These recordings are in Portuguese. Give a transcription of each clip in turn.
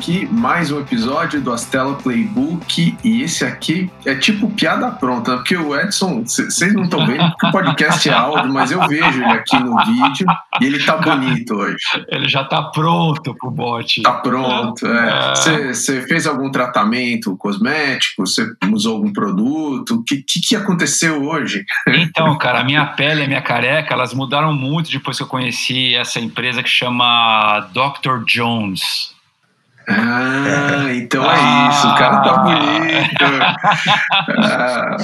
aqui mais um episódio do Astela Playbook e esse aqui é tipo piada pronta, porque o Edson, vocês não estão vendo porque o podcast é áudio, mas eu vejo ele aqui no vídeo e ele tá bonito hoje. Ele já tá pronto pro bote. Tá pronto, é. Você é. fez algum tratamento cosmético? Você usou algum produto? O que, que, que aconteceu hoje? Então, cara, a minha pele e a minha careca, elas mudaram muito depois que eu conheci essa empresa que chama Dr. Jones. Ah, então é isso, o cara tá bonito. Ah,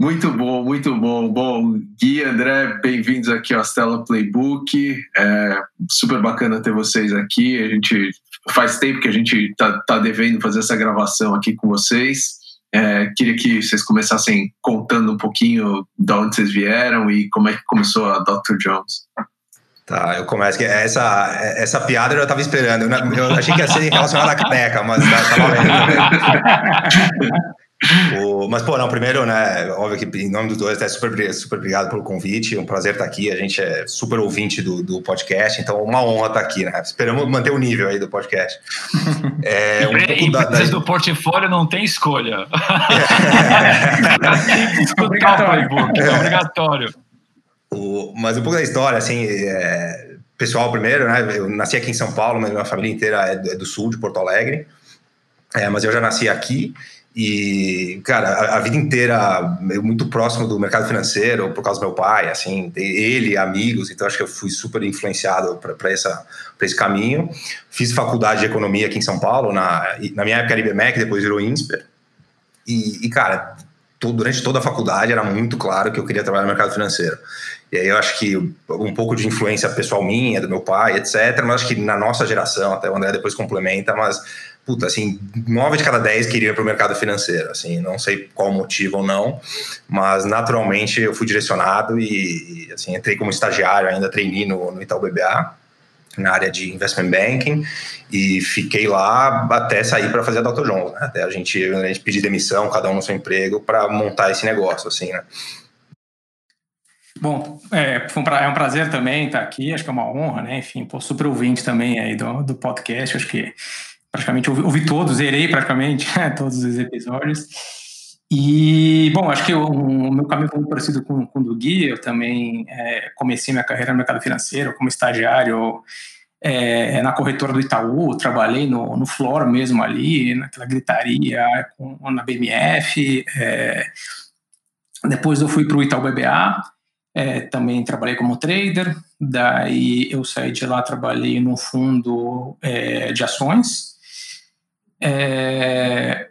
muito bom, muito bom. Bom, Gui, André, bem-vindos aqui ao Stella Playbook. É super bacana ter vocês aqui. A gente faz tempo que a gente tá, tá devendo fazer essa gravação aqui com vocês. É, queria que vocês começassem contando um pouquinho de onde vocês vieram e como é que começou a Dr. Jones. Tá, eu começo. Essa, essa piada eu já estava esperando. Eu, eu, achei que ia ser relacionada à caneca, mas tá, tá valendo o, mas, pô, não, primeiro, né, óbvio que em nome dos dois, é super, super obrigado pelo convite, um prazer estar aqui, a gente é super ouvinte do, do podcast, então uma honra estar aqui, né, esperamos manter o nível aí do podcast. É, um e da, da... do portfólio não tem escolha. tem que escutar o playbook, é obrigatório. O, mas um pouco da história, assim, é, pessoal primeiro, né? Eu nasci aqui em São Paulo, mas minha família inteira é do, é do sul, de Porto Alegre. É, mas eu já nasci aqui e, cara, a, a, vida inteira muito próximo do mercado financeiro por causa do meu pai, assim, ele, amigos, então acho que eu fui super influenciado para esse caminho. Fiz faculdade de economia aqui em São Paulo, na, na minha época era IBMEC, depois virou INSPER. E, e cara, durante toda a faculdade era muito claro que eu queria trabalhar no mercado financeiro. E aí eu acho que um pouco de influência pessoal minha, do meu pai, etc. Mas acho que na nossa geração, até o André depois complementa, mas, puta, assim, nove de cada dez queria para o mercado financeiro, assim, não sei qual motivo ou não, mas naturalmente eu fui direcionado e, assim, entrei como estagiário, ainda treinei no, no Itaú BBA, na área de investment banking e fiquei lá até sair para fazer a Dr. Jones, né? até a gente, a gente pedir demissão, cada um no seu emprego para montar esse negócio, assim, né? Bom, é, um pra, é, um prazer também estar aqui, acho que é uma honra, né? Enfim, pô, super ouvinte também aí do, do podcast, acho que praticamente ouvi, ouvi todos, zerei praticamente todos os episódios. E, bom, acho que o, meu caminho foi muito parecido com, com o do Gui, eu também é, comecei minha carreira no mercado financeiro como estagiário é, na corretora do Itaú, trabalhei no, no Flor mesmo ali, naquela gritaria com, na BMF, é, depois eu fui para o Itaú BBA, é, também trabalhei como trader, daí eu saí de lá, trabalhei no fundo é, de ações. É,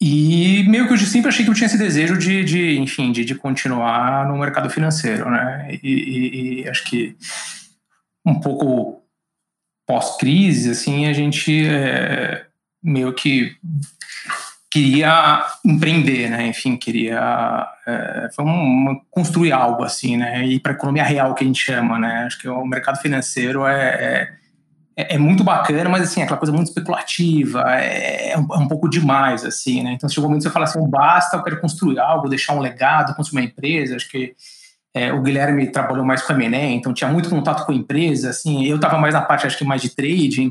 e meio que eu sempre achei que eu tinha esse desejo de, de enfim, de, de continuar no mercado financeiro, né? E, e, e acho que um pouco pós-crise, assim, a gente é, meio que queria empreender, né? Enfim, queria é, foi uma, construir algo assim, né? E para economia real que a gente chama, né? Acho que o mercado financeiro é, é, é muito bacana, mas assim aquela coisa muito especulativa, é, é, um, é, um, pouco demais assim, né? Então chegou um momento que você fala assim, basta, eu quero construir algo, deixar um legado, construir uma empresa. Acho que é, o Guilherme trabalhou mais com a M&A, então tinha muito contato com a empresa, assim. Eu estava mais na parte acho que mais de trading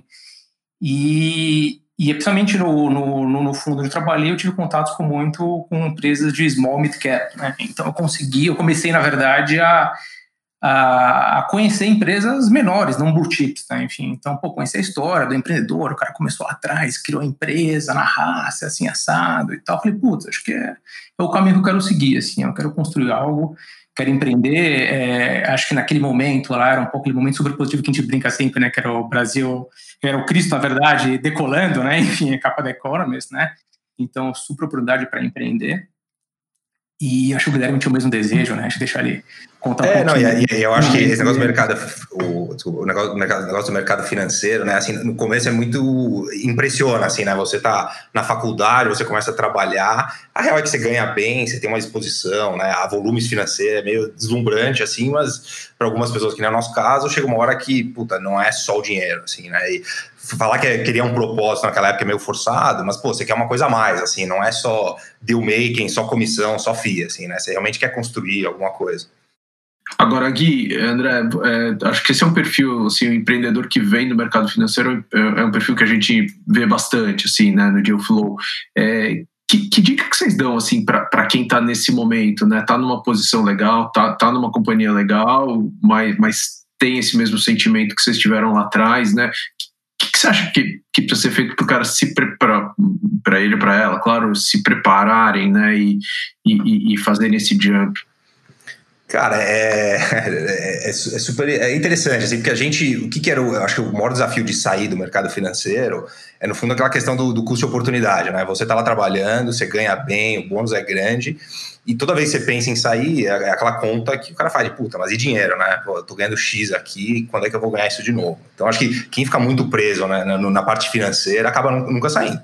e e principalmente no, no, no, fundo onde eu trabalhei, eu tive contatos com muito com empresas de small mid cap, né? Então eu consegui, eu comecei na verdade a, a, a conhecer empresas menores, não blue chips, né? Enfim, então pô, conhecer a história do empreendedor, o cara começou lá atrás, criou a empresa na raça, assim assado e tal. Eu falei, putz, acho que é, é o caminho que eu quero seguir, assim, eu quero construir algo quero empreender. É, acho que naquele momento lá era um pouco aquele momento super positivo que a gente brinca sempre, né? Que era o Brasil, era o Cristo, na verdade, decolando, né? Enfim, a capa da Economist, né? Então, super oportunidade para empreender. E acho que o Guilherme tinha o mesmo desejo, né? Acho que deixar ele contar é, um não, e, e, eu acho que esse negócio do mercado, o, o, negócio, o, negócio, do mercado financeiro, né? Assim, no começo é muito impressiona, assim, né? Você tá na faculdade, você começa a trabalhar, a real é que você ganha bem, você tem uma exposição, né? A volumes financeiros é meio deslumbrante, assim, mas para algumas pessoas que não é o nosso caso, chega uma hora que, puta, não é só o dinheiro, assim, né? E falar que é, queria um propósito naquela época é meio forçado, mas, pô, você quer uma coisa a mais, assim, não é só deal making, só comissão, só FIA, assim, né? Você realmente quer construir alguma coisa. Agora, Gui, André, é, acho que esse é um perfil, assim, o um empreendedor que vem do mercado financeiro é, é, um perfil que a gente vê bastante, assim, né, no Deal Flow. É, que, que, dica que vocês dão, assim, para quem está nesse momento, né? Tá numa posição legal, tá, tá numa companhia legal, mas, mas tem esse mesmo sentimento que vocês tiveram lá atrás, né? Você acha que, que precisa ser feito para o cara se preparar, para ele, para ela, claro, se prepararem, né? E, e, e fazerem esse jump? Cara, é, é, é, super é interessante, assim, porque a gente, o que, que era, o, acho que o maior desafio de sair do mercado financeiro é, no fundo, aquela questão do, do custo de oportunidade, né? Você está lá trabalhando, você ganha bem, o bônus é grande, e toda vez que você pensa em sair, é, é aquela conta que o cara faz de puta, mas e dinheiro, né? Pô, eu tô ganhando X aqui, quando é que eu vou ganhar isso de novo? Então, acho que quem fica muito preso né, na, na parte financeira acaba nunca saindo.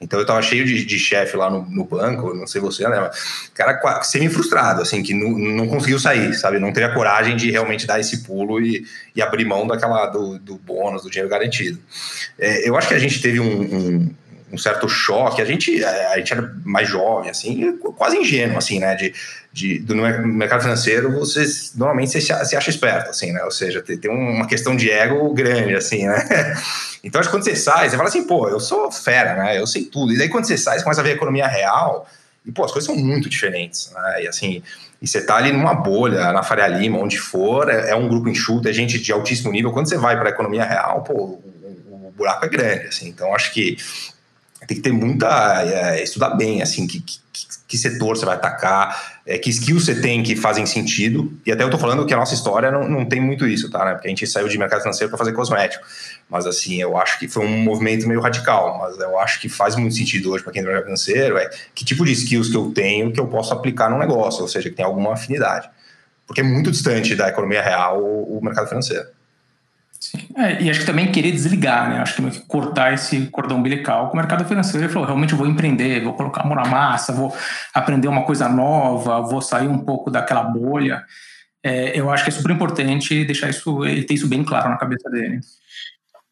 Então eu tava cheio de, de chefe lá no, no, banco, não sei você, né? Mas, cara semi-frustrado, assim, que não, não conseguiu sair, sabe? Não teve a coragem de realmente dar esse pulo e, e abrir mão daquela do, do bônus, do dinheiro garantido. É, eu acho que a gente teve um, um um certo choque. A gente, a gente era mais jovem, assim, quase ingênuo, assim, né? De, de, do mercado financeiro, você normalmente você se acha esperto, assim, né? Ou seja, tem, uma questão de ego grande, assim, né? Então, acho que quando você sai, você fala assim, pô, eu sou fera, né? Eu sei tudo. E daí, quando você sai, você começa a ver a economia real, e, pô, as coisas são muito diferentes, né? E, assim, e você tá ali numa bolha, na Faria Lima, onde for, é, é um grupo enxuto, é gente de altíssimo nível. Quando você vai para a economia real, pô, o, buraco é grande, assim. Então, acho que tem que ter muita. É, estudar bem, assim, que, que, que, setor você vai atacar, é, que skills você tem que fazem sentido. E até eu tô falando que a nossa história não, não tem muito isso, tá? Né? Porque a gente saiu de mercado financeiro para fazer cosmético. Mas, assim, eu acho que foi um movimento meio radical. Mas eu acho que faz muito sentido hoje para quem do mercado financeiro é que tipo de skills que eu tenho que eu posso aplicar no negócio, ou seja, que tem alguma afinidade. Porque é muito distante da economia real o, o mercado financeiro. É, e acho que também querer desligar, né? Acho que cortar esse cordão umbilical com o mercado financeiro. Ele falou: realmente vou empreender, vou colocar a mão na massa, vou aprender uma coisa nova, vou sair um pouco daquela bolha. É, eu acho que é super importante deixar isso, ele ter isso bem claro na cabeça dele.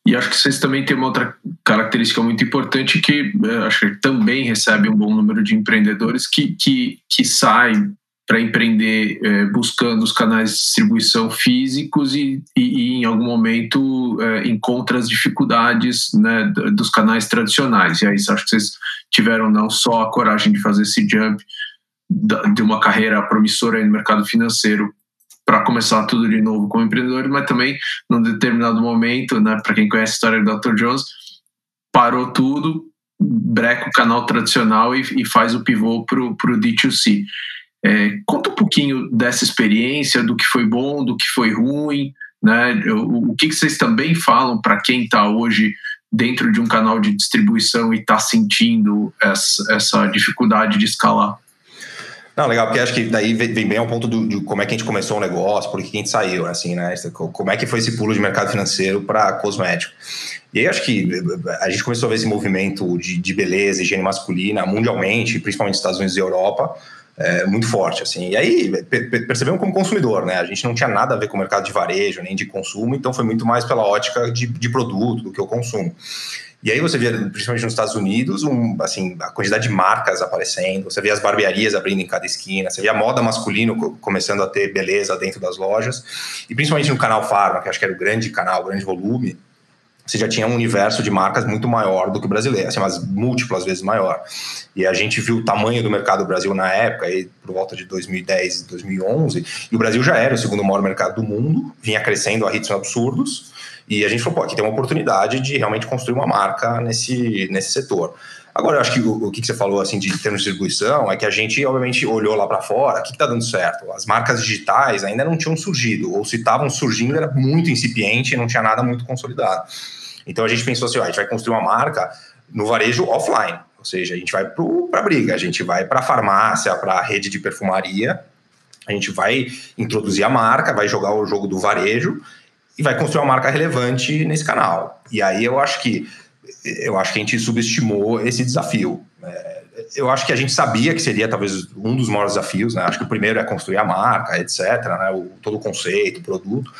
E acho que vocês também têm uma outra característica muito importante que é, acho que também recebe um bom número de empreendedores que, que, que saem para empreender é, buscando os canais de distribuição físicos e, e, e em algum momento é, encontra as dificuldades né, dos canais tradicionais. E aí acho que vocês tiveram não só a coragem de fazer esse jump de uma carreira promissora no mercado financeiro para começar tudo de novo como empreendedor, mas também num determinado momento, né, para quem conhece a história do Dr. Jones, parou tudo, breca o canal tradicional e, e faz o pivô para o D2C. É, conta um pouquinho dessa experiência, do que foi bom, do que foi ruim, né? O, o que, que vocês também falam para quem está hoje dentro de um canal de distribuição e está sentindo essa, essa dificuldade de escalar? Não, legal, porque acho que daí vem bem ao ponto do, de como é que a gente começou o negócio, por que a gente saiu, assim, né? Como é que foi esse pulo de mercado financeiro para cosmético. E aí acho que a gente começou a ver esse movimento de, de beleza, higiene masculina mundialmente, principalmente nos Estados Unidos e Europa, é, muito forte, assim. E aí percebemos como consumidor, né? A gente não tinha nada a ver com o mercado de varejo nem de consumo, então foi muito mais pela ótica de, de produto do que o consumo. E aí você via, principalmente nos Estados Unidos, um, assim, a quantidade de marcas aparecendo, você via as barbearias abrindo em cada esquina, você via a moda masculino começando a ter beleza dentro das lojas, e principalmente no canal Farma, que acho que era o grande canal, o grande volume, você já tinha um universo de marcas muito maior do que o brasileiro, assim, mas múltiplas vezes maior. E a gente viu o tamanho do mercado do Brasil na época, aí, por volta de 2010, 2011, e o Brasil já era o segundo maior mercado do mundo, vinha crescendo a ritmos absurdos, e a gente falou, pô, aqui tem uma oportunidade de realmente construir uma marca nesse, nesse setor. Agora, eu acho que o, o que você falou assim de termos de distribuição é que a gente, obviamente, olhou lá para fora, o que está dando certo? As marcas digitais ainda não tinham surgido, ou se estavam surgindo, era muito incipiente não tinha nada muito consolidado. Então a gente pensou assim: ó, a gente vai construir uma marca no varejo offline, ou seja, a gente vai para a briga, a gente vai para a farmácia, para a rede de perfumaria, a gente vai introduzir a marca, vai jogar o jogo do varejo e vai construir uma marca relevante nesse canal. E aí eu acho que eu acho que a gente subestimou esse desafio. É, eu acho que a gente sabia que seria talvez um dos maiores desafios, né? Acho que o primeiro é construir a marca, etc., né? o, todo o conceito, o produto,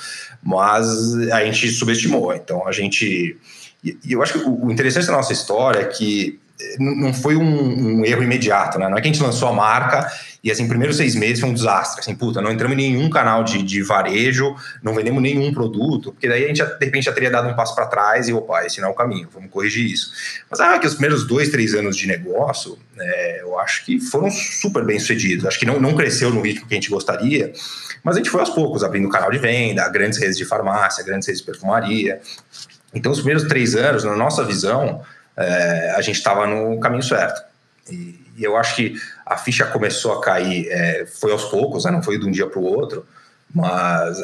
mas a gente subestimou. Então a gente. E eu acho que o interessante da nossa história é que não foi um, um, erro imediato, né? Não é que a gente lançou a marca e assim, primeiros seis meses foi um desastre. Assim, puta, não entramos em nenhum canal de, de varejo, não vendemos nenhum produto, porque daí a gente de repente já teria dado um passo para trás e, opa, esse não é o caminho, vamos corrigir isso. Mas ah, que os primeiros dois, três anos de negócio, é, eu acho que foram super bem sucedidos. Acho que não, não cresceu no ritmo que a gente gostaria, mas a gente foi aos poucos, abrindo canal de venda, grandes redes de farmácia, grandes redes de perfumaria. Então, os primeiros três anos, na nossa visão, é, a gente estava no caminho certo. E, e, eu acho que a ficha começou a cair, é, foi aos poucos, né, não foi de um dia para o outro, mas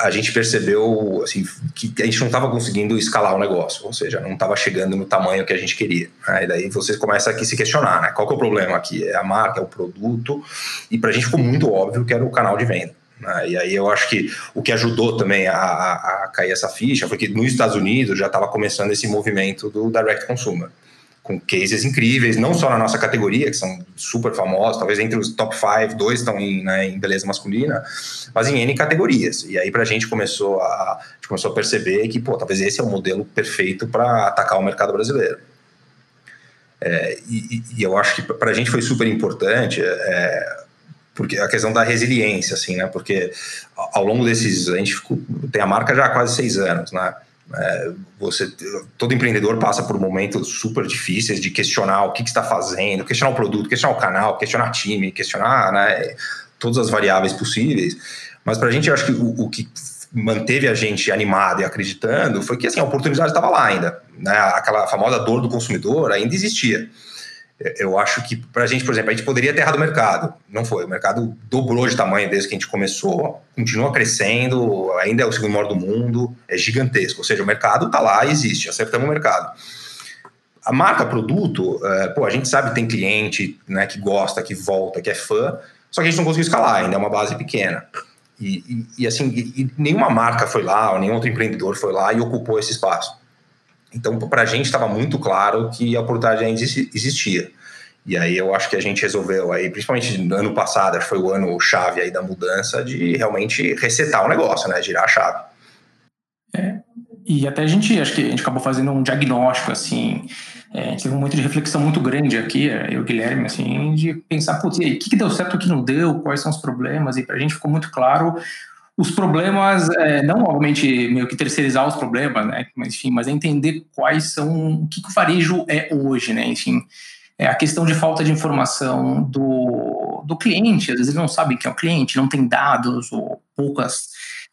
a, gente percebeu assim, que a gente não estava conseguindo escalar o negócio, ou seja, não estava chegando no tamanho que a gente queria. Né? E daí você começa aqui a se questionar, né? qual que é o problema aqui? É a marca, é o produto? E para a gente ficou muito óbvio que era o canal de venda. Né? E aí eu acho que o que ajudou também a, a, a cair essa ficha foi que nos Estados Unidos já estava começando esse movimento do direct consumer, com cases incríveis, não só na nossa categoria, que são super famosos, talvez entre os top 5, dois estão em, né, em beleza masculina, mas em N categorias. E aí para a gente começou a, começou a perceber que, pô, talvez esse é o modelo perfeito para atacar o mercado brasileiro. É, e, e, eu acho que para a gente foi super importante é, porque a questão da resiliência, assim, né? Porque ao longo desses, a gente ficou, tem a marca já há quase seis anos, né? É, você, todo empreendedor passa por momentos super difíceis de questionar o que, que está fazendo, questionar o produto, questionar o canal, questionar time, questionar né, todas as variáveis possíveis. Mas para a gente, eu acho que o, o, que manteve a gente animado e acreditando foi que assim, a oportunidade estava lá ainda. Né? Aquela famosa dor do consumidor ainda existia eu acho que para a gente, por exemplo, a gente poderia ter errado o mercado. Não foi. O mercado dobrou de tamanho desde que a gente começou, continua crescendo, ainda é o segundo maior do mundo, é gigantesco. Ou seja, o mercado está lá, existe, acertamos o mercado. A marca, produto, é, pô, a gente sabe que tem cliente né, que gosta, que volta, que é fã, só que a gente não conseguiu escalar, ainda é uma base pequena. E, e, e assim, e, nenhuma marca foi lá, ou nenhum outro empreendedor foi lá e ocupou esse espaço. Então, para a gente estava muito claro que a oportunidade ainda existia. E aí eu acho que a gente resolveu aí, principalmente no ano passado, foi o ano chave aí da mudança de realmente resetar o negócio, né? Girar a chave. É, e até a gente, acho que a gente acabou fazendo um diagnóstico, assim, é, a gente teve um momento de reflexão muito grande aqui, eu e o Guilherme, assim, de pensar, putz, o que, que deu certo, o que não deu, quais são os problemas, e para a gente ficou muito claro os problemas, é, não obviamente meio que terceirizar os problemas, né? Mas enfim, mas é entender quais são o que, que o varejo é hoje, né? Enfim, é a questão de falta de informação do, do cliente, às vezes ele não sabe quem é o cliente, não tem dados ou poucas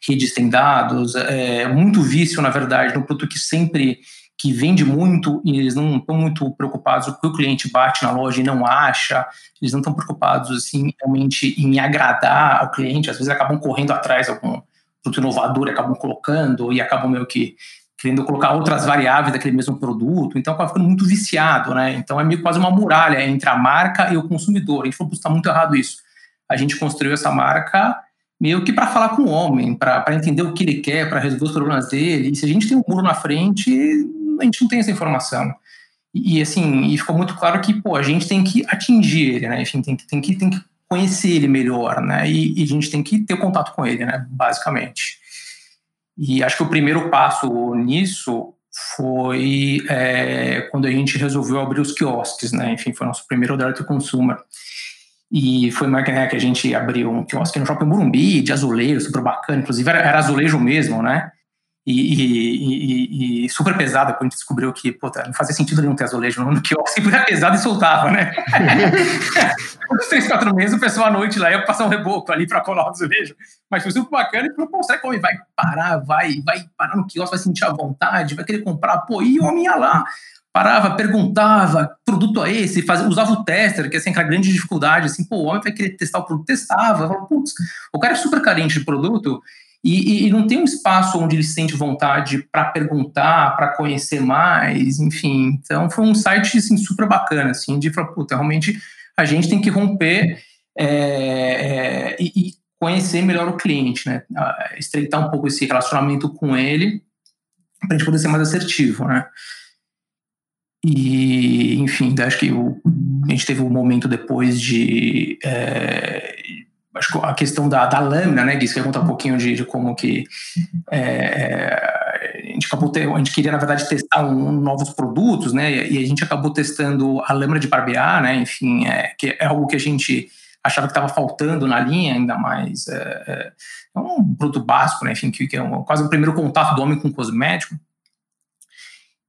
redes têm dados, é muito vício na verdade no produto que sempre que vende muito e eles não estão muito preocupados com o cliente bate na loja e não acha, eles não estão preocupados assim realmente em agradar ao cliente, às vezes acabam correndo atrás de algum produto inovador, acabam colocando e acabam meio que querendo colocar outras variáveis daquele mesmo produto, então acaba ficando muito viciado, né? Então é meio quase uma muralha entre a marca e o consumidor. A gente falou, está muito errado isso. A gente construiu essa marca meio que para falar com o homem, para entender o que ele quer, para resolver os problemas dele. E se a gente tem um muro na frente, a gente não tem essa informação. E, assim, e ficou muito claro que, pô, a gente tem que atingir ele, né? Enfim, tem que, tem que, tem que conhecer ele melhor, né? E, e a gente tem que ter contato com ele, né? Basicamente. E acho que o primeiro passo nisso foi é, quando a gente resolveu abrir os quiosques, né? Enfim, foi nosso primeiro direct consumer. E foi uma né, que a gente abriu um quiosque no Shopping Burumbi, de azulejo, super bacana. Inclusive, era, era azulejo mesmo, né? E, e, e, super pesada, quando a gente descobriu que pô, tá, não fazia sentido nenhum ter azulejo no quiosque, era pesado e soltava, né? Uns três, quatro meses, o pessoal à noite lá ia passar um reboco ali para colar o azulejo. Mas foi super bacana e falou, pô, será que o homem vai parar, vai, vai parar no quiosque, vai sentir a vontade, vai querer comprar? Pô, e o homem ia lá, parava, perguntava, produto é esse, fazia, usava o tester, que assim, aquela grande dificuldade, assim, pô, o homem vai querer testar o produto, testava, falava, putz, o cara é super carente de produto, e, e, não tem um espaço onde ele sente vontade para perguntar, para conhecer mais, enfim. Então foi um site assim, super bacana, assim, de falar, puta, realmente a gente tem que romper é, é, e, conhecer melhor o cliente, né? Estreitar um pouco esse relacionamento com ele para a gente poder ser mais assertivo, né? E, enfim, acho que o, a gente teve um momento depois de, é, acho que a questão da, da lâmina, né, Gui, você quer contar um pouquinho de, de como que é, é gente acabou ter, a gente queria na verdade testar um, novos produtos, né? E a gente acabou testando a lâmina de barbear, né? Enfim, é, que é algo que a gente achava que estava faltando na linha, ainda mais é, é, é, um produto básico, né? Enfim, que, que é um, quase o primeiro contato do homem com cosmético.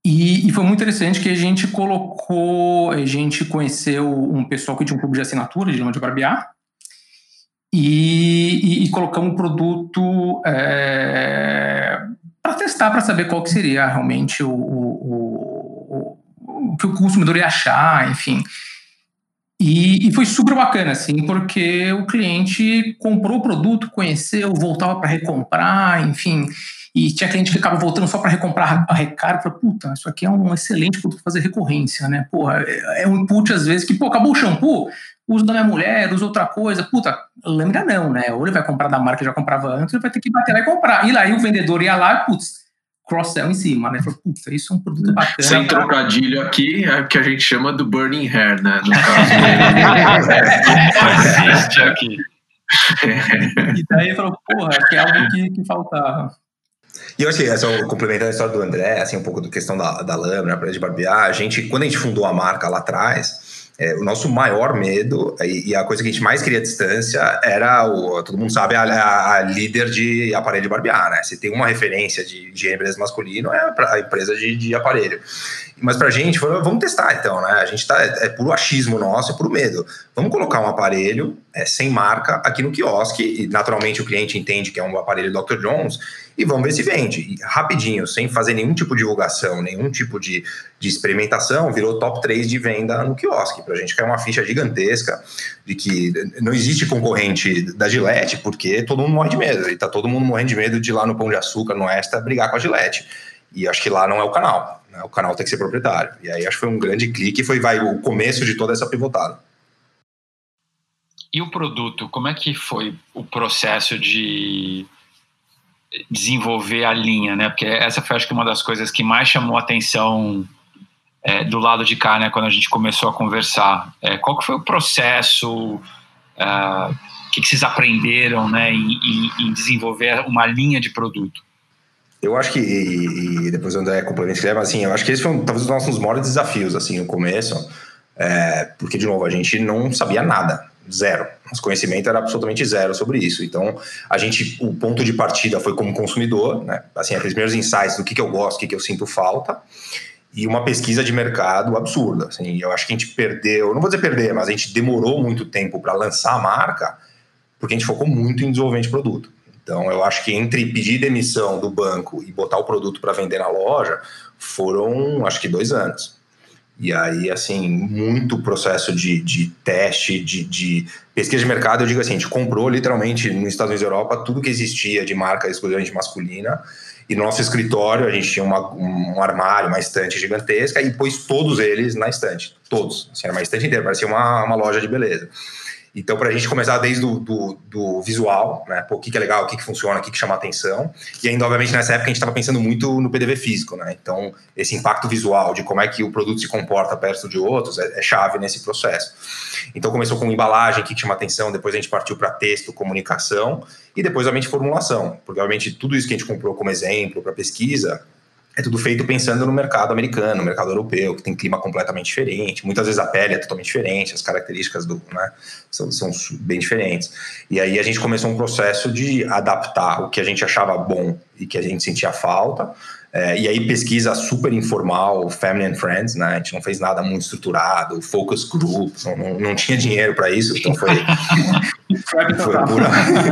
E, e, foi muito interessante que a gente colocou, a gente conheceu um pessoal que tinha um clube de assinatura de lama de barbear e, e, e colocamos o produto é, para testar, para saber qual que seria realmente o, o, o, o, que o consumidor ia achar, enfim. E, e, foi super bacana, assim, porque o cliente comprou o produto, conheceu, voltava para recomprar, enfim. E tinha cliente que ficava voltando só para recomprar a recarga. Falei, puta, isso aqui é um excelente produto para fazer recorrência, né? Porra, é, é um input às vezes que, pô, acabou o shampoo, uso da minha mulher, uso outra coisa. Puta, lembra não, né? Ou ele vai comprar da marca que já comprava antes, ele vai ter que bater lá e comprar. E lá, aí o vendedor ia lá e, putz, cross-sell em cima, né? Falei, puta, isso é um produto bacana. Sem trocadilho aqui, é o que a gente chama do burning hair, né? No caso. existe aqui. e daí falou, porra, que é algo que, que faltava. E eu achei, só complementando a história do André, assim, um pouco da questão da, da lâmina, de barbear, a gente, quando a gente fundou a marca lá atrás, é, o nosso maior medo e, e, a coisa que a gente mais queria distância era o, todo mundo sabe, a, a, a líder de aparelho de barbear, né? Se tem uma referência de, de empresa masculino, é a empresa de, de aparelho. Mas pra gente, vamos testar então, né? A gente tá, é, é puro achismo nosso, é puro medo. Vamos colocar um aparelho é, sem marca aqui no quiosque, e naturalmente o cliente entende que é um aparelho Dr. Jones, e vamos ver se vende. E, rapidinho, sem fazer nenhum tipo de divulgação, nenhum tipo de, de experimentação, virou top 3 de venda no quiosque. Para a gente caiu uma ficha gigantesca de que não existe concorrente da Gillette, porque todo mundo morre de medo. E tá todo mundo morrendo de medo de ir lá no Pão de Açúcar, no Extra, brigar com a Gillette. E acho que lá não é o canal. Né? O canal tem que ser proprietário. E aí acho que foi um grande clique e foi vai, o começo de toda essa pivotada. E o produto, como é que foi o processo de desenvolver a linha, né? Porque essa foi, acho que, uma das coisas que mais chamou a atenção é, do lado de cá, né? Quando a gente começou a conversar. É, qual que foi o processo? É, o que, que vocês aprenderam, né? Em, em, em, desenvolver uma linha de produto? Eu acho que, e, e depois o André complementa, mas assim, eu acho que esse foi talvez um dos nossos maiores desafios, assim, no começo, é, porque, de novo, a gente não sabia nada zero. Nosso conhecimento era absolutamente zero sobre isso. Então, a gente, o ponto de partida foi como consumidor, né? Assim, os primeiros insights do que, que eu gosto, o que, que eu sinto falta, e uma pesquisa de mercado absurda. Assim, eu acho que a gente perdeu, não vou dizer perder, mas a gente demorou muito tempo para lançar a marca, porque a gente focou muito em desenvolvimento de produto. Então, eu acho que entre pedir demissão do banco e botar o produto para vender na loja, foram, acho que, dois anos. E aí, assim, muito processo de, de teste, de, de, pesquisa de mercado. Eu digo assim, a gente comprou literalmente nos Estados Unidos e Europa tudo que existia de marca exclusivamente masculina. E no nosso escritório, a gente tinha uma, um armário, uma estante gigantesca e pôs todos eles na estante. Todos. Assim, era uma estante inteira, parecia uma, uma loja de beleza. Então, para a gente começar desde o do, do visual, né? Pô, o que, que é legal, o que, que funciona, o que, que chama atenção. E ainda, obviamente, nessa época a gente estava pensando muito no PDV físico, né? Então, esse impacto visual de como é que o produto se comporta perto de outros é, é chave nesse processo. Então, começou com embalagem, o que, que chama atenção, depois a gente partiu para texto, comunicação e depois, obviamente, formulação. Porque, obviamente, tudo isso que a gente comprou como exemplo para pesquisa é tudo feito pensando no mercado americano, no mercado europeu, que tem clima completamente diferente. Muitas vezes a pele é totalmente diferente, as características do, né, são, são bem diferentes. E aí a gente começou um processo de adaptar o que a gente achava bom e que a gente sentia falta. É, e aí pesquisa super informal, family and friends, né? A gente não fez nada muito estruturado, focus groups, não, não, não tinha dinheiro para isso, então foi, foi pura,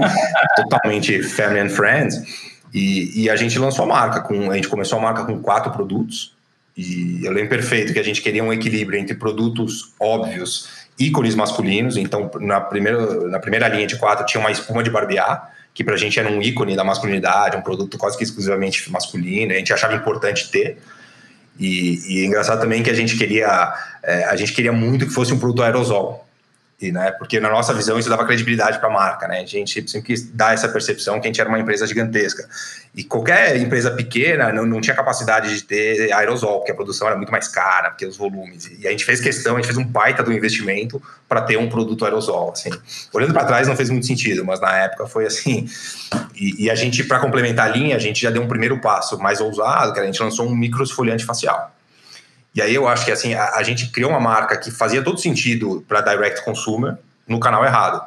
totalmente family and friends. E, e, a gente lançou a marca, com, a gente começou a marca com quatro produtos, e eu lembro perfeito que a gente queria um equilíbrio entre produtos óbvios, ícones masculinos, então na primeira, na primeira linha de quatro tinha uma espuma de barbear, que pra gente era um ícone da masculinidade, um produto quase que exclusivamente masculino, a gente achava importante ter. E, e é engraçado também que a gente queria, é, a gente queria muito que fosse um produto aerosol, E, né, porque na nossa visão isso dava credibilidade para a marca, né? A gente sempre quis dar essa percepção que a gente era uma empresa gigantesca. E qualquer empresa pequena não, não tinha capacidade de ter aerosol, porque a produção era muito mais cara, porque os volumes. E a gente fez questão, a gente fez um baita do investimento para ter um produto aerosol, assim. Olhando para trás não fez muito sentido, mas na época foi assim. E, e a gente, para complementar a linha, a gente já deu um primeiro passo mais ousado, que a gente lançou um microesfoliante facial. E aí eu acho que assim, a, a gente criou uma marca que fazia todo sentido para direct consumer no canal errado.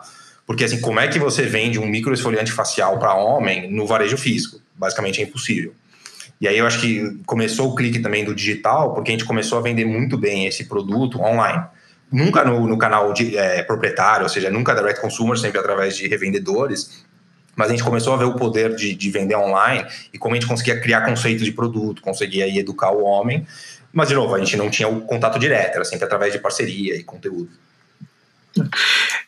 Porque assim, como é que você vende um microesfoliante facial para homem no varejo físico? Basicamente é impossível. E aí eu acho que começou o clique também do digital, porque a gente começou a vender muito bem esse produto online. Nunca no, no canal de, é, proprietário, ou seja, nunca direct consumer, sempre através de revendedores, mas a gente começou a ver o poder de, de, vender online e como a gente conseguia criar conceitos de produto, conseguia educar o homem mas, de novo, a gente não tinha o contato direto, era sempre através de parceria e conteúdo.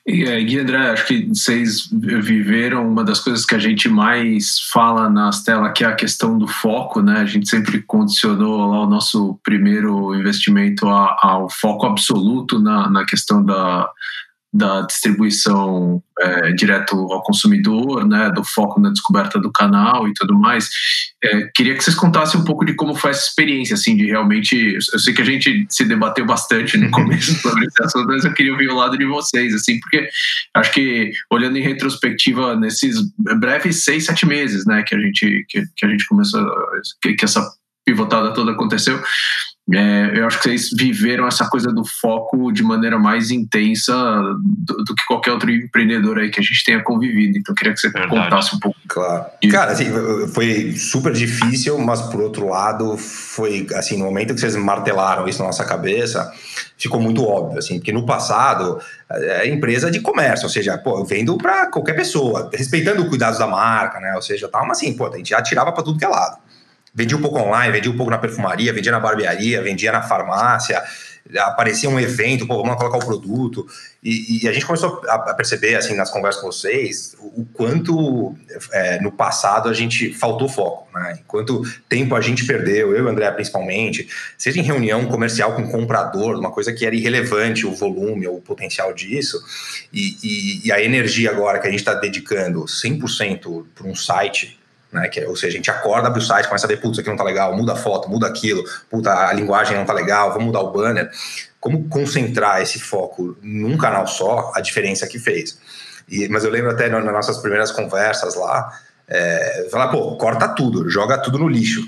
E, Gui André, acho que vocês viveram uma das coisas que a gente mais fala nas telas, que é a questão do foco, né? A gente sempre condicionou lá o nosso primeiro investimento ao foco absoluto na, na questão da, da distribuição é, direto ao consumidor, né, do foco na descoberta do canal e tudo mais. É, queria que vocês contassem um pouco de como foi essa experiência, assim, de realmente. Eu sei que a gente se debateu bastante no começo sobre esse assunto, mas eu queria ouvir o lado de vocês, assim, porque acho que olhando em retrospectiva nesses breves seis, sete meses, né, que a gente que, que a gente começou, que, que essa pivotada toda aconteceu. É, eu acho que vocês viveram essa coisa do foco de maneira mais intensa do, do, que qualquer outro empreendedor aí que a gente tenha convivido. Então, eu queria que você Verdade. contasse um pouco. Claro. Cara, assim, foi super difícil, mas por outro lado, foi assim, no momento que vocês martelaram isso na nossa cabeça, ficou muito óbvio, assim, porque no passado é empresa de comércio, ou seja, pô, eu vendo para qualquer pessoa, respeitando os cuidados da marca, né? Ou seja, tava assim, pô, a gente já tirava para tudo que é lado. Vendia um pouco online, vendia um pouco na perfumaria, vendia na barbearia, vendia na farmácia, aparecia um evento, pô, vamos colocar o produto. E, e, a gente começou a perceber, assim, nas conversas com vocês, o, quanto é, no passado a gente faltou foco, né? Quanto tempo a gente perdeu, eu e o André principalmente, seja em reunião comercial com comprador, uma coisa que era irrelevante o volume ou o potencial disso, e, e, e a energia agora que a gente está dedicando 100% para um site né? Que, ou seja, a gente acorda, abre o site, começa a ver, putz, isso aqui não tá legal, muda a foto, muda aquilo, puta, a linguagem não tá legal, vamos mudar o banner. Como concentrar esse foco num canal só, a diferença que fez. E, mas eu lembro até nas nossas primeiras conversas lá, é, falar, pô, corta tudo, joga tudo no lixo.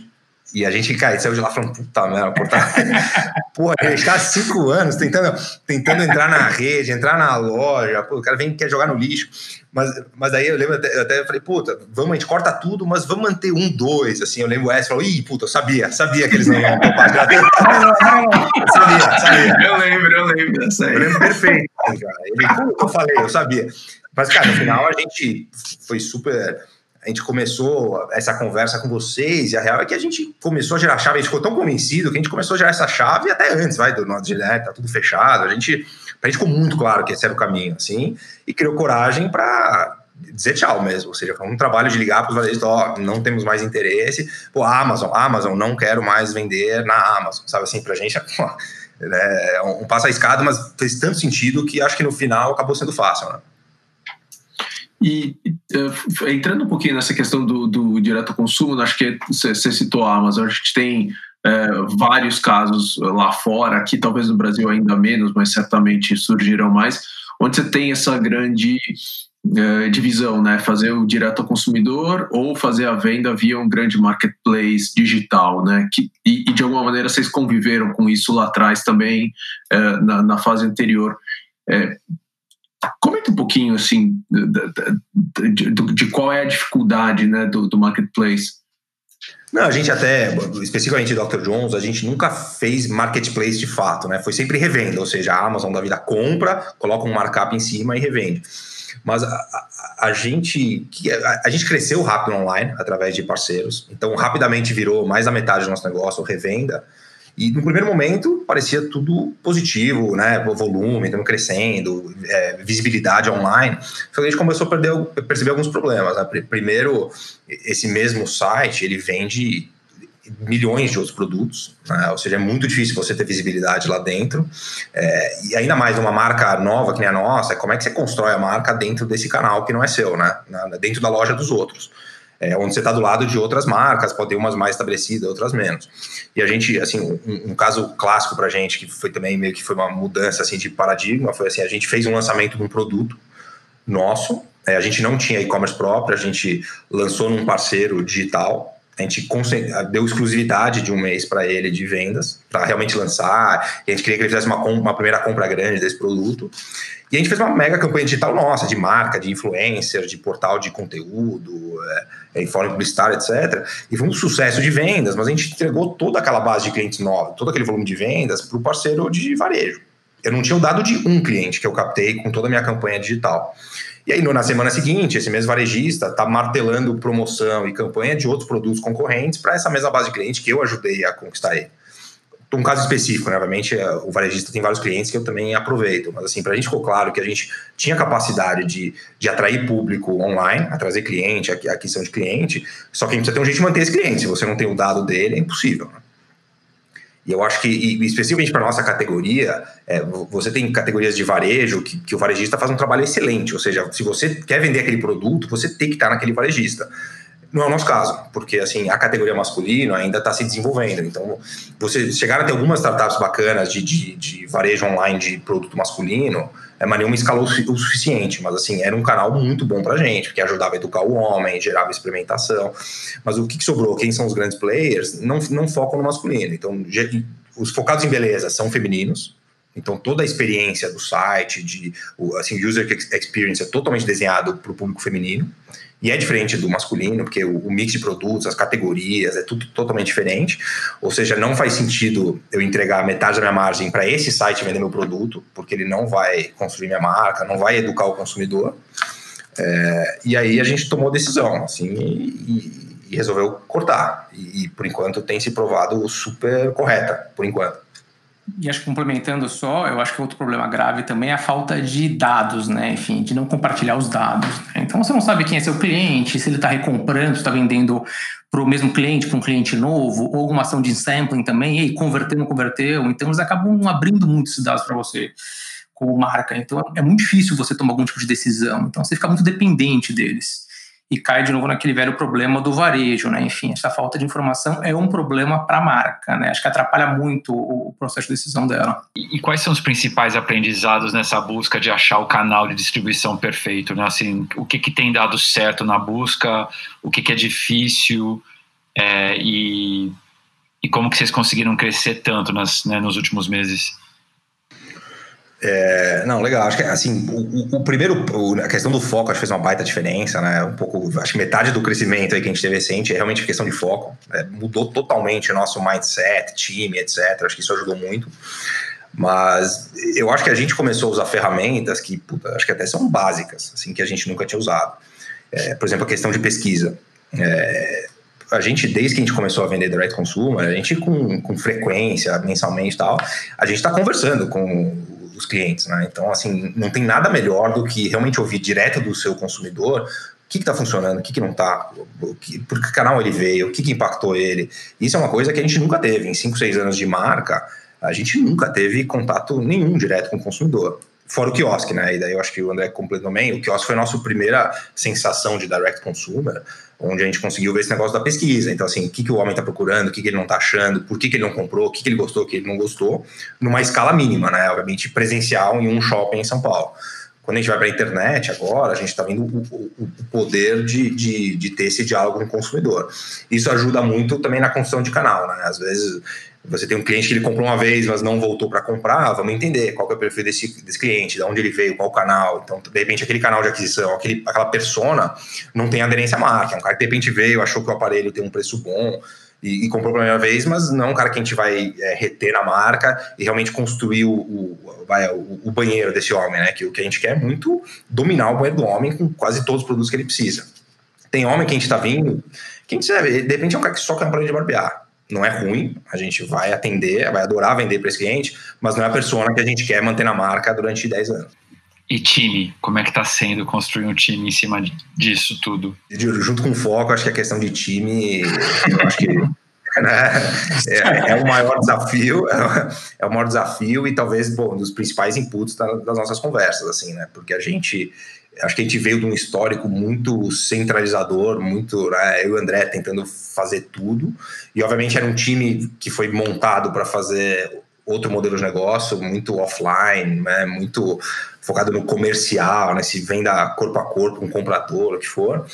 E a gente cai, saiu de lá falando, puta merda, porra, porra, a gente tá há cinco anos tentando, tentando entrar na rede, entrar na loja, pô, o cara vem quer jogar no lixo. Mas, mas daí eu lembro, até, eu até falei, puta, vamos, a gente corta tudo, mas vamos manter um, dois, assim. Eu lembro o S falou, ih, puta, eu sabia, sabia que eles não iam compartilhar. sabia, sabia. Eu lembro, eu lembro dessa aí. Eu lembro perfeito, cara. Ele, eu falei, eu sabia. Mas, cara, no final a gente foi super a gente começou essa conversa com vocês, e a real é que a gente começou a gerar chave, a gente ficou tão convencido que a gente começou a gerar essa chave até antes, vai, do nosso né, tá tudo fechado, a gente, a gente ficou muito claro que esse era o caminho, assim, e criou coragem para dizer tchau mesmo, ou seja, foi um trabalho de ligar para os varejistas, ó, não temos mais interesse, pô, Amazon, Amazon, não quero mais vender na Amazon, sabe assim, pra gente, pô, é um passo escada, mas fez tanto sentido que acho que no final acabou sendo fácil, né? E uh, entrando um pouquinho nessa questão do, do direto consumo, acho que você citou a Amazon, a gente tem uh, vários casos lá fora, aqui talvez no Brasil ainda menos, mas certamente surgirão mais, onde você tem essa grande uh, divisão, né? Fazer o direto ao consumidor ou fazer a venda via um grande marketplace digital, né? Que, e, e de alguma maneira vocês conviveram com isso lá atrás também, na, na, fase anterior. Comenta um pouquinho assim de, de, de qual é a dificuldade né, do, do marketplace. Não, a gente até, especificamente Dr. Jones, a gente nunca fez marketplace de fato, né? Foi sempre revenda, ou seja, a Amazon da vida compra, coloca um markup em cima e revende. Mas a, a, a gente a, a, gente cresceu rápido online através de parceiros, então rapidamente virou mais da metade do nosso negócio revenda. E no primeiro momento parecia tudo positivo, né? Volume, estamos crescendo, é, visibilidade online. Só que a gente começou a perder, perceber alguns problemas. Né? Primeiro, esse mesmo site ele vende milhões de outros produtos, né? ou seja, é muito difícil você ter visibilidade lá dentro. É, e ainda mais uma marca nova que nem a nossa, como é que você constrói a marca dentro desse canal que não é seu, né? Dentro da loja dos outros. É, onde você está do lado de outras marcas, pode ter umas mais estabelecidas, outras menos. E a gente, assim, um, um caso clássico para a gente, que foi também meio que foi uma mudança assim, de paradigma, foi assim, a gente fez um lançamento de um produto nosso, é, a gente não tinha e-commerce próprio, a gente lançou num parceiro digital, a gente deu exclusividade de um mês para ele de vendas, para realmente lançar. E a gente queria que ele fizesse uma, uma, primeira compra grande desse produto. E a gente fez uma mega campanha digital nossa, de marca, de influencer, de portal de conteúdo, é, informe publicitário, etc. E foi um sucesso de vendas, mas a gente entregou toda aquela base de clientes novos, todo aquele volume de vendas para o parceiro de varejo. Eu não tinha o dado de um cliente que eu captei com toda a minha campanha digital. E aí, na semana seguinte, esse mesmo varejista está martelando promoção e campanha de outros produtos concorrentes para essa mesma base de cliente que eu ajudei a conquistar aí. Um caso específico, né? obviamente, é, o varejista tem vários clientes que eu também aproveito, mas assim, para a gente ficou claro que a gente tinha capacidade de, de atrair público online, a trazer cliente, aquisição de cliente, só que a gente precisa ter um jeito de manter esse cliente. Se você não tem o dado dele, é impossível. Né? E eu acho que, especificamente para nossa categoria, é, você tem categorias de varejo que, que, o varejista faz um trabalho excelente. Ou seja, se você quer vender aquele produto, você tem que estar naquele varejista. Não é o nosso caso, porque assim a categoria masculina ainda está se desenvolvendo. Então, você chegaram a ter algumas startups bacanas de, de, de varejo online de produto masculino, mas nenhuma escalou o suficiente. Mas, assim, era um canal muito bom pra gente, porque ajudava a educar o homem, gerava experimentação. Mas o que, que sobrou? Quem são os grandes players? Não, não focam no masculino. Então, os focados em beleza são femininos, então toda a experiência do site, de assim, user experience é totalmente desenhado para o público feminino. E é diferente do masculino, porque o, mix de produtos, as categorias, é tudo totalmente diferente. Ou seja, não faz sentido eu entregar metade da minha margem para esse site vender meu produto, porque ele não vai construir minha marca, não vai educar o consumidor. É, e aí a gente tomou decisão, assim, e, e resolveu cortar. E, e por enquanto tem se provado super correta, por enquanto. E acho que complementando só, eu acho que outro problema grave também é a falta de dados, né? Enfim, de não compartilhar os dados. Né? Então você não sabe quem é seu cliente, se ele está recomprando, está vendendo para o mesmo cliente, para um cliente novo, ou alguma ação de sampling também, e aí, converteu, não converteu. Então eles acabam abrindo muitos dados para você como marca. Então é muito difícil você tomar algum tipo de decisão. Então você fica muito dependente deles e cai de novo naquele velho problema do varejo, né? Enfim, essa falta de informação é um problema para a marca, né? Acho que atrapalha muito o processo de decisão dela. E, quais são os principais aprendizados nessa busca de achar o canal de distribuição perfeito, né? Assim, o que, que tem dado certo na busca, o que, que é difícil é, e, e como que vocês conseguiram crescer tanto nas, né, nos últimos meses? É, não, legal. Acho que assim, o, o primeiro, a questão do foco acho que fez uma baita diferença, né? Um pouco, acho que metade do crescimento aí que a gente teve recente é realmente questão de foco. Né? Mudou totalmente o nosso mindset, time, etc. Acho que isso ajudou muito. Mas eu acho que a gente começou a usar ferramentas que, puta, acho que até são básicas, assim, que a gente nunca tinha usado. É, por exemplo, a questão de pesquisa. É, a gente, desde que a gente começou a vender direct consumer, a gente com, com frequência, mensalmente e tal, a gente está conversando com os clientes, né? Então, assim, não tem nada melhor do que realmente ouvir direto do seu consumidor o que está funcionando, o que, que não está, por que canal ele veio, o que, que impactou ele. Isso é uma coisa que a gente nunca teve. Em 5, 6 anos de marca, a gente nunca teve contato nenhum direto com o consumidor. Fora o quiosque, né? E daí eu acho que o André completou bem. O quiosque foi a nossa primeira sensação de direct consumer onde a gente conseguiu ver esse negócio da pesquisa. Então, assim, o que, que o homem está procurando, o que, que ele não está achando, por que, que ele não comprou, o que, que ele gostou, o que ele não gostou, numa escala mínima, né? Obviamente, presencial em um shopping em São Paulo. Quando a gente vai para a internet agora, a gente está vendo o, o, o, poder de, de, de ter esse diálogo com o consumidor. Isso ajuda muito também na construção de canal, né? Às vezes você tem um cliente que ele comprou uma vez, mas não voltou para comprar, vamos entender qual é o perfil desse, desse cliente, de onde ele veio, qual o canal. Então, de repente, aquele canal de aquisição, aquele, aquela persona não tem aderência à marca. É um cara que de repente veio, achou que o aparelho tem um preço bom e, e comprou pela primeira vez, mas não é um cara que a gente vai é, reter na marca e realmente construir o, o, o banheiro desse homem, né? Que o que a gente quer é muito dominar o banheiro do homem com quase todos os produtos que ele precisa. Tem homem que a gente está vindo, quem sabe, de repente é um cara que só quer um aparelho de barbear não é ruim, a gente vai atender, vai adorar vender para esse cliente, mas não é a persona que a gente quer manter na marca durante 10 anos. E time, como é que está sendo construir um time em cima disso tudo? Junto com o foco, acho que a questão de time, eu acho que Né? É, é, o maior desafio, é o maior desafio e talvez bom, um dos principais inputs das nossas conversas, assim, né? Porque a gente acho que a gente veio de um histórico muito centralizador, muito né, eu e o André tentando fazer tudo, e obviamente era um time que foi montado para fazer outro modelo de negócio, muito offline, né, muito focado no comercial, né, se venda corpo a corpo, um comprador, o que for.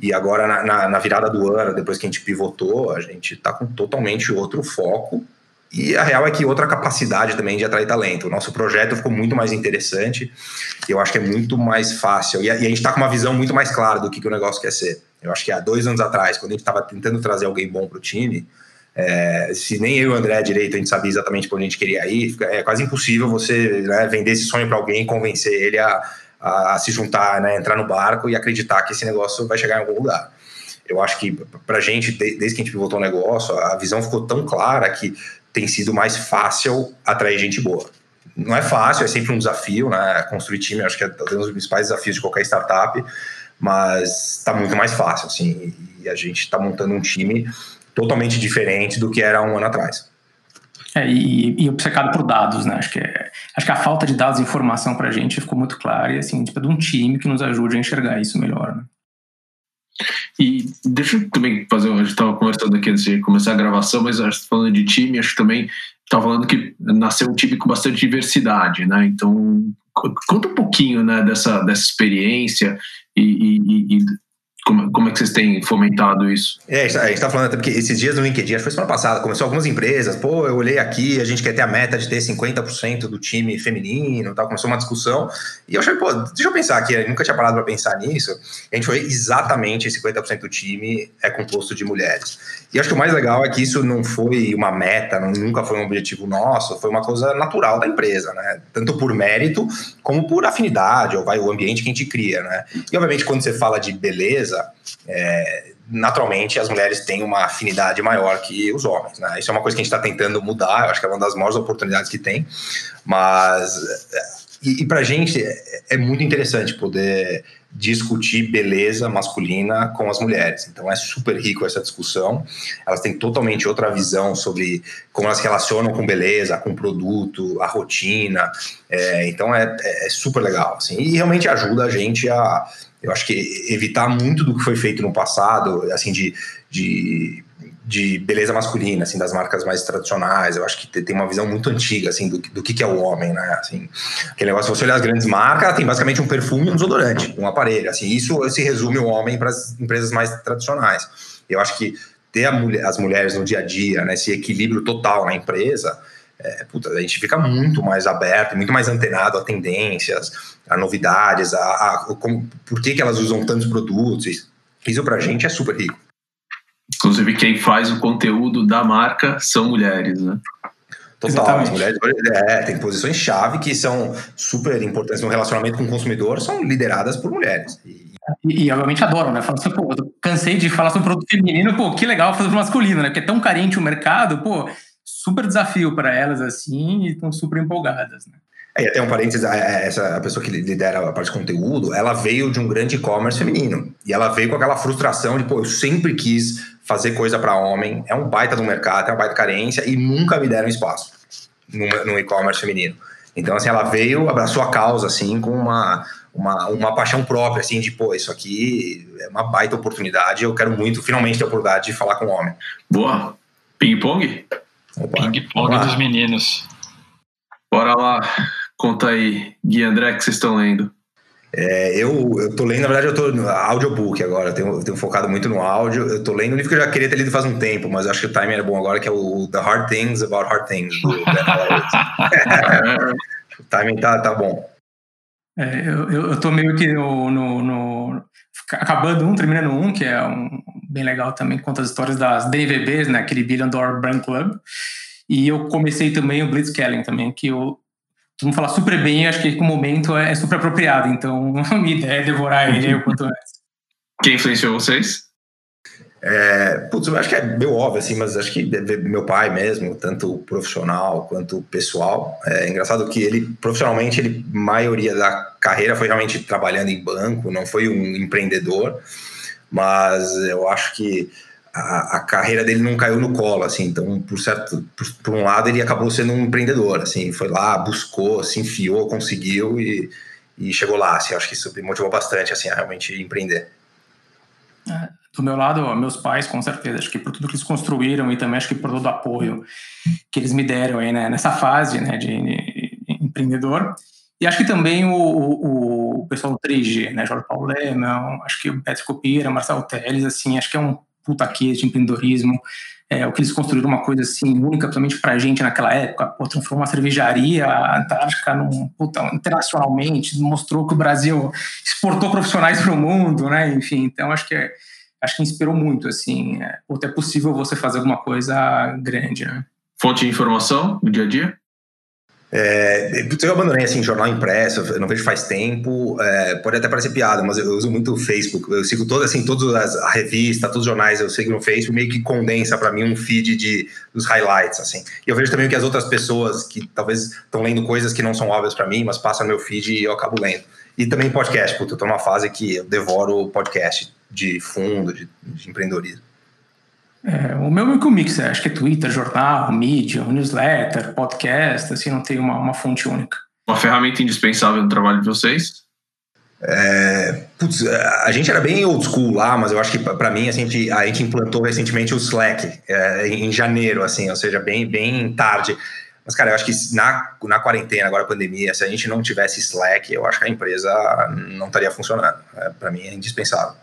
E agora, na, na, na virada do ano, depois que a gente pivotou, a gente está com totalmente outro foco. E a real é que outra capacidade também de atrair talento. O nosso projeto ficou muito mais interessante eu acho que é muito mais fácil. E a, e a gente está com uma visão muito mais clara do que, que o negócio quer ser. Eu acho que há dois anos atrás, quando a gente estava tentando trazer alguém bom para o time, é, se nem eu e o André direito a gente sabia exatamente para onde a gente queria ir, é quase impossível você né, vender esse sonho para alguém e convencer ele a, a, a se juntar, né, entrar no barco e acreditar que esse negócio vai chegar em algum lugar. Eu acho que para a gente, desde que a gente pivotou o negócio, a visão ficou tão clara que tem sido mais fácil atrair gente boa. Não é fácil, é sempre um desafio, né? Construir time, acho que é um dos principais desafios de qualquer startup, mas está muito mais fácil, assim. E a gente está montando um time totalmente diferente do que era um ano atrás. É, e, e obcecado por dados, né? Acho que, é, acho que a falta de dados e informação para a gente ficou muito clara e assim, tipo, de um time que nos ajude a enxergar isso melhor. Né? E deixa eu também fazer, a gente estava conversando aqui antes de começar a gravação, mas acho que falando de time, acho que também estava falando que nasceu um time com bastante diversidade, né? Então, conta um pouquinho né, dessa, dessa experiência e, e, e como, como é que vocês têm fomentado isso? É, a gente está falando até porque esses dias no LinkedIn, acho que foi semana passada, começou algumas empresas, pô, eu olhei aqui, a gente quer ter a meta de ter 50% do time feminino tal, começou uma discussão, e eu achei, pô, deixa eu pensar aqui, eu nunca tinha parado para pensar nisso, a gente foi exatamente 50% do time é composto de mulheres. E acho que o mais legal é que isso não foi uma meta, nunca foi um objetivo nosso, foi uma coisa natural da empresa, né? Tanto por mérito como por afinidade, ou vai o ambiente que a gente cria, né? E obviamente quando você fala de beleza, é, naturalmente as mulheres têm uma afinidade maior que os homens, né? Isso é uma coisa que a gente está tentando mudar, eu acho que é uma das maiores oportunidades que tem, mas e, e para a gente é, é muito interessante poder discutir beleza masculina com as mulheres. Então é super rico essa discussão. Elas têm totalmente outra visão sobre como elas relacionam com beleza, com produto, a rotina. É, então é, é, super legal. Assim, e realmente ajuda a gente a, eu acho que evitar muito do que foi feito no passado, assim, de, de de beleza masculina, assim, das marcas mais tradicionais. Eu acho que tem uma visão muito antiga, assim, do, do que, que é o homem, né? Assim, aquele negócio, se você olhar as grandes marcas, tem basicamente um perfume um desodorante, um aparelho. Assim, isso se resume o homem para as empresas mais tradicionais. Eu acho que ter mulher, as mulheres no dia a dia, né, esse equilíbrio total na empresa, é, puta, a gente fica muito mais aberto, muito mais antenado a tendências, a novidades, a, a, como, por que, que elas usam tantos produtos. Isso para a gente é super rico. Inclusive, quem faz o conteúdo da marca são mulheres, né? Total, as mulheres é, tem posições chave que são super importantes no relacionamento com o consumidor, são lideradas por mulheres. E, e, e obviamente adoram, né? Falam assim, pô, cansei de falar sobre produto feminino, pô, que legal fazer pro masculino, né? Porque é tão carente o mercado, pô, super desafio para elas assim e estão super empolgadas, né? É, até um parênteses, essa a pessoa que lidera a parte de conteúdo, ela veio de um grande e-commerce feminino. E ela veio com aquela frustração de, pô, eu sempre quis fazer coisa para homem, é um baita do mercado, é uma baita carência e nunca me deram espaço no, no e-commerce feminino. Então, assim, ela veio, abraçou a causa, assim, com uma, uma, uma paixão própria, assim, de, pô, isso aqui é uma baita oportunidade, eu quero muito, finalmente, ter a oportunidade de falar com um homem. Boa. Ping-pong? Ping-pong dos meninos. Bora lá. Conta aí, Gui André, que vocês estão lendo. É, eu, eu tô lendo, na verdade, eu tô no audiobook agora, eu tenho, eu tenho focado muito no áudio. Eu tô lendo um livro que eu já queria ter lido faz um tempo, mas acho que o timing é bom agora, que é o The Hard Things About Hard Things, do O timing tá, tá bom. É, eu, eu tô meio que no, no, no, acabando um, terminando um, que é um bem legal também, conta as histórias das BVBs, né, aquele Billion Dollar Brand Club. E eu comecei também o Blitzscaling também, que eu todo mundo fala super bem, acho que o momento é, super apropriado, então a minha ideia é devorar ele o quanto antes. Quem influenciou vocês? É, putz, eu acho que é meio óbvio, assim, mas acho que meu pai mesmo, tanto profissional quanto pessoal. É engraçado que ele, profissionalmente, ele, maioria da carreira foi realmente trabalhando em banco, não foi um empreendedor, mas eu acho que a, a, carreira dele não caiu no colo, assim. Então, por certo, por, por, um lado, ele acabou sendo um empreendedor, assim. Foi lá, buscou, se enfiou, conseguiu e, e chegou lá. Assim, acho que isso me motivou bastante, assim, a realmente empreender. É, do meu lado, meus pais, com certeza. Acho que por tudo que eles construíram e também acho que por todo o apoio que eles me deram aí, né, nessa fase, né, de, de empreendedor. E acho que também o, o, o pessoal do 3G, né, Jorge Paulo Lemão, acho que o Beto Copira, Marcelo Teles, assim, acho que é um puta case de empreendedorismo. É, o que eles construíram uma coisa assim única, principalmente para a gente naquela época, pô, transformou uma cervejaria Antártica num, puta, internacionalmente, mostrou que o Brasil exportou profissionais para o mundo, né? Enfim, então acho que é, acho que inspirou muito, assim, é, é possível você fazer alguma coisa grande, né? Fonte de informação no dia a dia? É, eu abandonei assim jornal impresso, eu não vejo faz tempo. É, pode até parecer piada, mas eu uso muito o Facebook. Eu sigo todas assim, todas as a revista, todos os jornais eu sigo no Facebook, meio que condensa para mim um feed de dos highlights assim. E eu vejo também que as outras pessoas que talvez estão lendo coisas que não são óbvias para mim, mas passam no meu feed e eu acabo lendo. E também podcast, porque eu tô numa fase que eu devoro podcast de fundo, de, de empreendedorismo. É, o meu é que o mix, é, acho que é Twitter, jornal, mídia, newsletter, podcast, assim, não tem uma, uma fonte única. Uma ferramenta indispensável no trabalho de vocês? É, putz, a gente era bem old school lá, mas eu acho que para mim a gente, a gente implantou recentemente o Slack é, em janeiro, assim, ou seja, bem, bem tarde. Mas, cara, eu acho que na, na quarentena, agora a pandemia, se a gente não tivesse Slack, eu acho que a empresa não estaria funcionando. É, para mim é indispensável.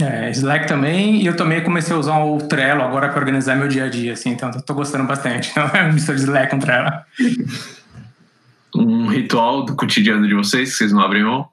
É, Slack também, e eu também comecei a usar o Trello agora para organizar meu dia a dia, assim, então estou gostando bastante. Então é um de Slack com Trello. Um ritual do cotidiano de vocês que vocês não abrem mão?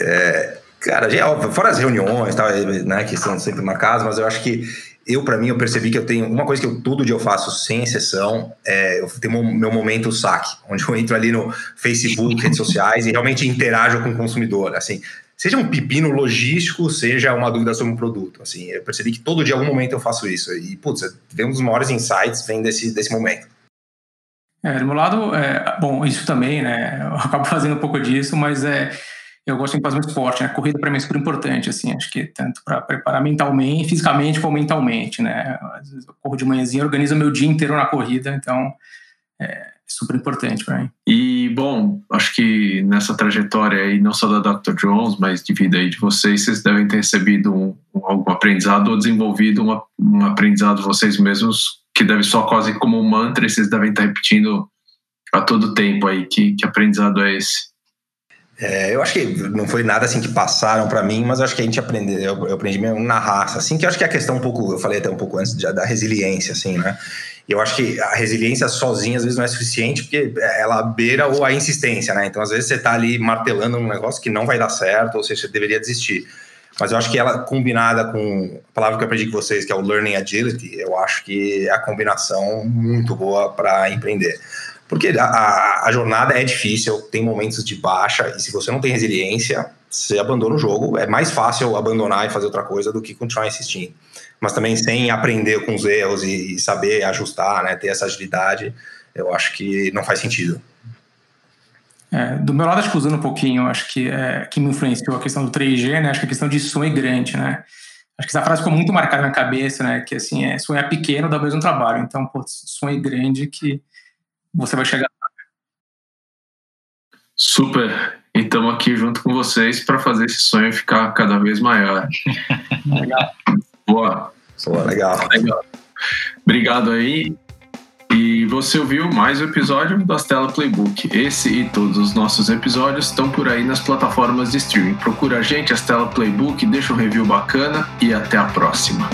É, cara, fora as reuniões, tá, né, que são sempre marcadas, mas eu acho que eu, para mim, eu percebi que eu tenho uma coisa que eu todo dia eu faço sem exceção, é, eu tenho meu momento saque, onde eu entro ali no Facebook, redes sociais e realmente interajo com o consumidor, assim, seja um pepino logístico, seja uma dúvida sobre um produto. Assim, eu percebi que todo dia, algum momento, eu faço isso. E, putz, vem um dos maiores insights vem desse, desse momento. É, do meu lado, é, bom, isso também, né? Eu acabo fazendo um pouco disso, mas é, eu gosto de fazer um esporte, né? Corrida para mim é super importante, assim, acho que tanto para preparar mentalmente, fisicamente, como mentalmente, né? Às vezes eu corro de manhãzinha, organizo meu dia inteiro na corrida, então é, super importante para mim. E, bom, acho que nessa trajetória aí, não só da Dr. Jones, mas de vida aí de vocês, vocês devem ter recebido um, algum aprendizado ou desenvolvido uma, um aprendizado vocês mesmos que deve só quase como um mantra e vocês devem estar repetindo a todo tempo aí. Que, que aprendizado é esse? É, eu acho que não foi nada assim que passaram para mim, mas acho que a gente aprendeu, eu, eu aprendi mesmo na raça, assim, que eu acho que é a questão um pouco, eu falei até um pouco antes da resiliência, assim, né? E eu acho que a resiliência sozinha às vezes não é suficiente, porque ela beira ou a insistência, né? Então, às vezes você tá ali martelando um negócio que não vai dar certo, ou seja, você deveria desistir. Mas eu acho que ela combinada com a palavra que eu aprendi com vocês, que é o learning agility, eu acho que é a combinação muito boa para empreender. Porque a, a, jornada é difícil, tem momentos de baixa, e se você não tem resiliência, você abandona o jogo. É mais fácil abandonar e fazer outra coisa do que continuar insistindo. Mas também sem aprender com os erros e, saber ajustar, né, ter essa agilidade, eu acho que não faz sentido. É, do meu lado, acho que usando um pouquinho, acho que é, que me influenciou a questão do 3G, né? Acho que a questão de sonho grande, né? Acho que essa frase ficou muito marcada na cabeça, né? Que assim, é sonhar pequeno dá o mesmo trabalho. Então, pô, sonho grande que você vai chegar Super. E estamos aqui junto com vocês para fazer esse sonho ficar cada vez maior. Legal. Boa. Boa, legal. legal. Obrigado aí. E você ouviu mais um episódio da Stella Playbook. Esse e todos os nossos episódios estão por aí nas plataformas de streaming. Procura a gente, a Stella Playbook, deixa um review bacana e até a próxima.